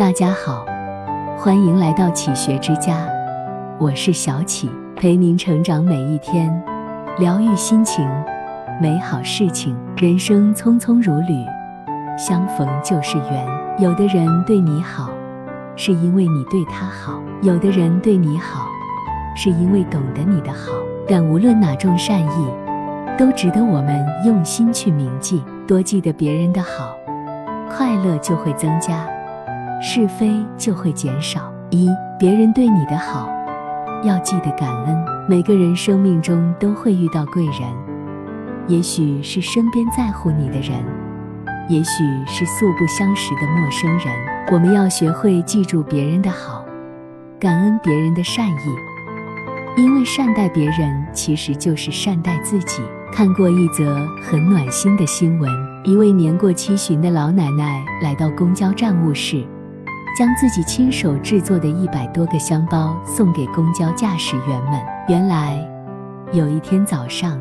大家好，欢迎来到启学之家，我是小启，陪您成长每一天，疗愈心情，美好事情。人生匆匆如旅，相逢就是缘。有的人对你好，是因为你对他好；有的人对你好，是因为懂得你的好。但无论哪种善意，都值得我们用心去铭记。多记得别人的好，快乐就会增加。是非就会减少。一，别人对你的好，要记得感恩。每个人生命中都会遇到贵人，也许是身边在乎你的人，也许是素不相识的陌生人。我们要学会记住别人的好，感恩别人的善意，因为善待别人其实就是善待自己。看过一则很暖心的新闻，一位年过七旬的老奶奶来到公交站务室。将自己亲手制作的一百多个香包送给公交驾驶员们。原来，有一天早上，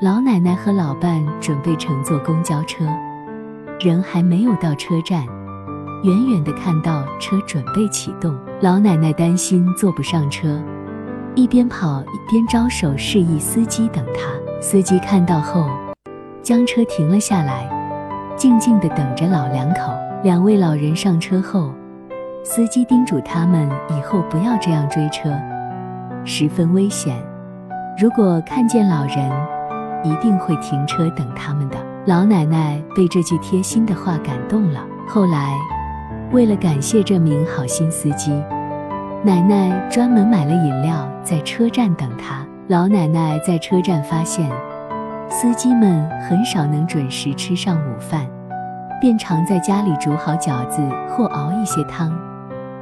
老奶奶和老伴准备乘坐公交车，人还没有到车站，远远的看到车准备启动，老奶奶担心坐不上车，一边跑一边招手示意司机等她。司机看到后，将车停了下来，静静的等着老两口。两位老人上车后。司机叮嘱他们以后不要这样追车，十分危险。如果看见老人，一定会停车等他们的。老奶奶被这句贴心的话感动了。后来，为了感谢这名好心司机，奶奶专门买了饮料在车站等他。老奶奶在车站发现，司机们很少能准时吃上午饭，便常在家里煮好饺子或熬一些汤。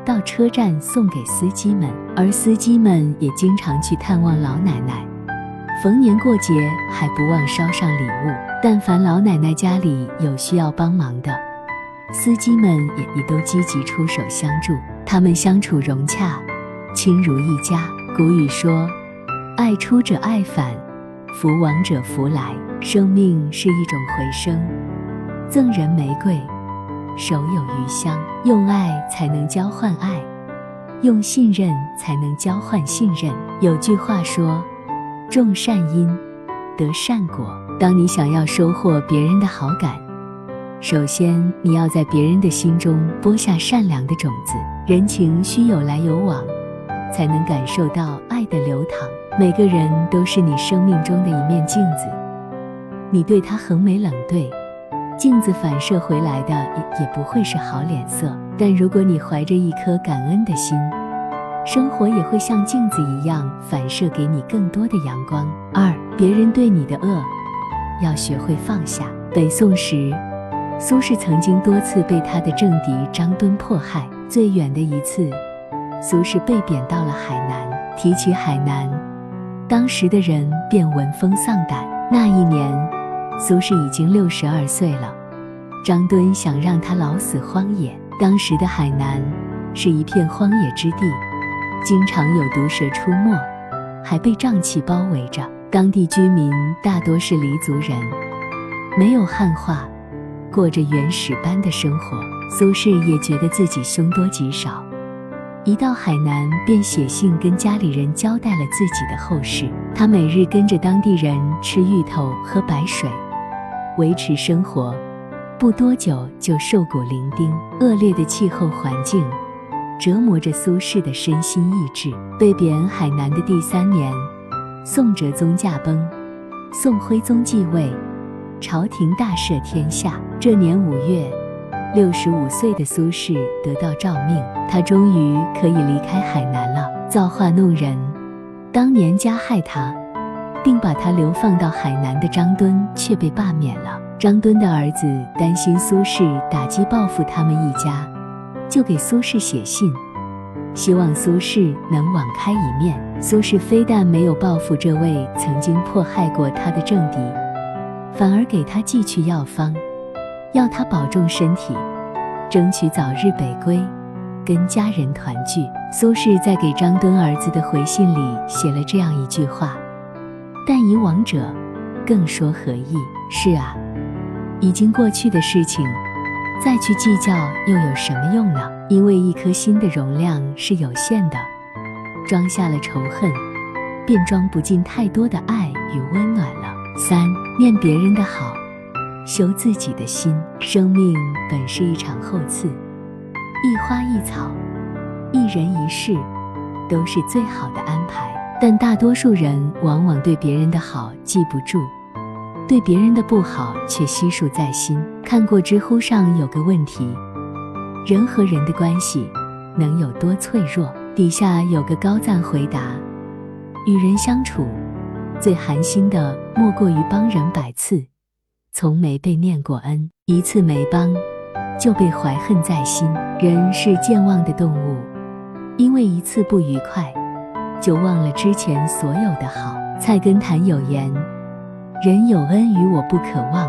到车站送给司机们，而司机们也经常去探望老奶奶，逢年过节还不忘捎上礼物。但凡老奶奶家里有需要帮忙的，司机们也也都积极出手相助。他们相处融洽，亲如一家。古语说：“爱出者爱返，福往者福来。”生命是一种回声，赠人玫瑰。手有余香，用爱才能交换爱，用信任才能交换信任。有句话说：“种善因，得善果。”当你想要收获别人的好感，首先你要在别人的心中播下善良的种子。人情需有来有往，才能感受到爱的流淌。每个人都是你生命中的一面镜子，你对他横眉冷对。镜子反射回来的也也不会是好脸色，但如果你怀着一颗感恩的心，生活也会像镜子一样反射给你更多的阳光。二，别人对你的恶，要学会放下。北宋时，苏轼曾经多次被他的政敌张敦迫害，最远的一次，苏轼被贬到了海南。提起海南，当时的人便闻风丧胆。那一年。苏轼已经六十二岁了，张敦想让他老死荒野。当时的海南是一片荒野之地，经常有毒蛇出没，还被瘴气包围着。当地居民大多是黎族人，没有汉化，过着原始般的生活。苏轼也觉得自己凶多吉少，一到海南便写信跟家里人交代了自己的后事。他每日跟着当地人吃芋头、喝白水。维持生活，不多久就瘦骨伶仃。恶劣的气候环境折磨着苏轼的身心意志。被贬海南的第三年，宋哲宗驾崩，宋徽宗继位，朝廷大赦天下。这年五月，六十五岁的苏轼得到诏命，他终于可以离开海南了。造化弄人，当年加害他。并把他流放到海南的张敦却被罢免了。张敦的儿子担心苏轼打击报复他们一家，就给苏轼写信，希望苏轼能网开一面。苏轼非但没有报复这位曾经迫害过他的政敌，反而给他寄去药方，要他保重身体，争取早日北归，跟家人团聚。苏轼在给张敦儿子的回信里写了这样一句话。但以往者，更说何意？是啊，已经过去的事情，再去计较又有什么用呢？因为一颗心的容量是有限的，装下了仇恨，便装不进太多的爱与温暖了。三念别人的好，修自己的心。生命本是一场厚赐，一花一草，一人一事，都是最好的安排。但大多数人往往对别人的好记不住。对别人的不好却悉数在心。看过知乎上有个问题：人和人的关系能有多脆弱？底下有个高赞回答：与人相处，最寒心的莫过于帮人百次，从没被念过恩；一次没帮，就被怀恨在心。人是健忘的动物，因为一次不愉快，就忘了之前所有的好。菜根谭有言。人有恩于我不可忘，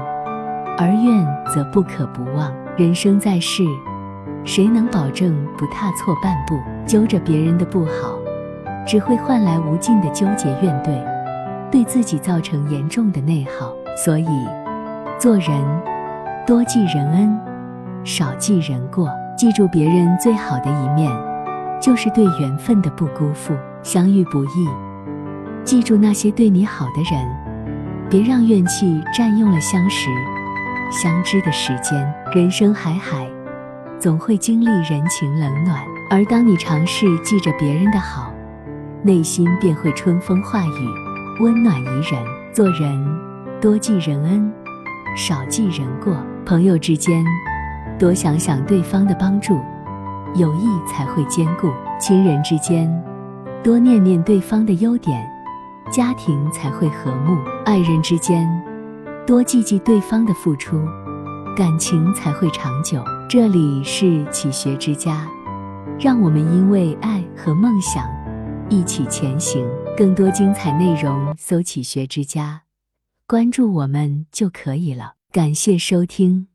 而怨则不可不忘。人生在世，谁能保证不踏错半步？揪着别人的不好，只会换来无尽的纠结怨怼，对自己造成严重的内耗。所以，做人多记人恩，少记人过。记住别人最好的一面，就是对缘分的不辜负。相遇不易，记住那些对你好的人。别让怨气占用了相识、相知的时间。人生海海，总会经历人情冷暖。而当你尝试记着别人的好，内心便会春风化雨，温暖宜人。做人多记人恩，少记人过。朋友之间，多想想对方的帮助，友谊才会坚固。亲人之间，多念念对方的优点。家庭才会和睦，爱人之间多记记对方的付出，感情才会长久。这里是启学之家，让我们因为爱和梦想一起前行。更多精彩内容，搜“启学之家”，关注我们就可以了。感谢收听，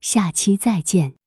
下期再见。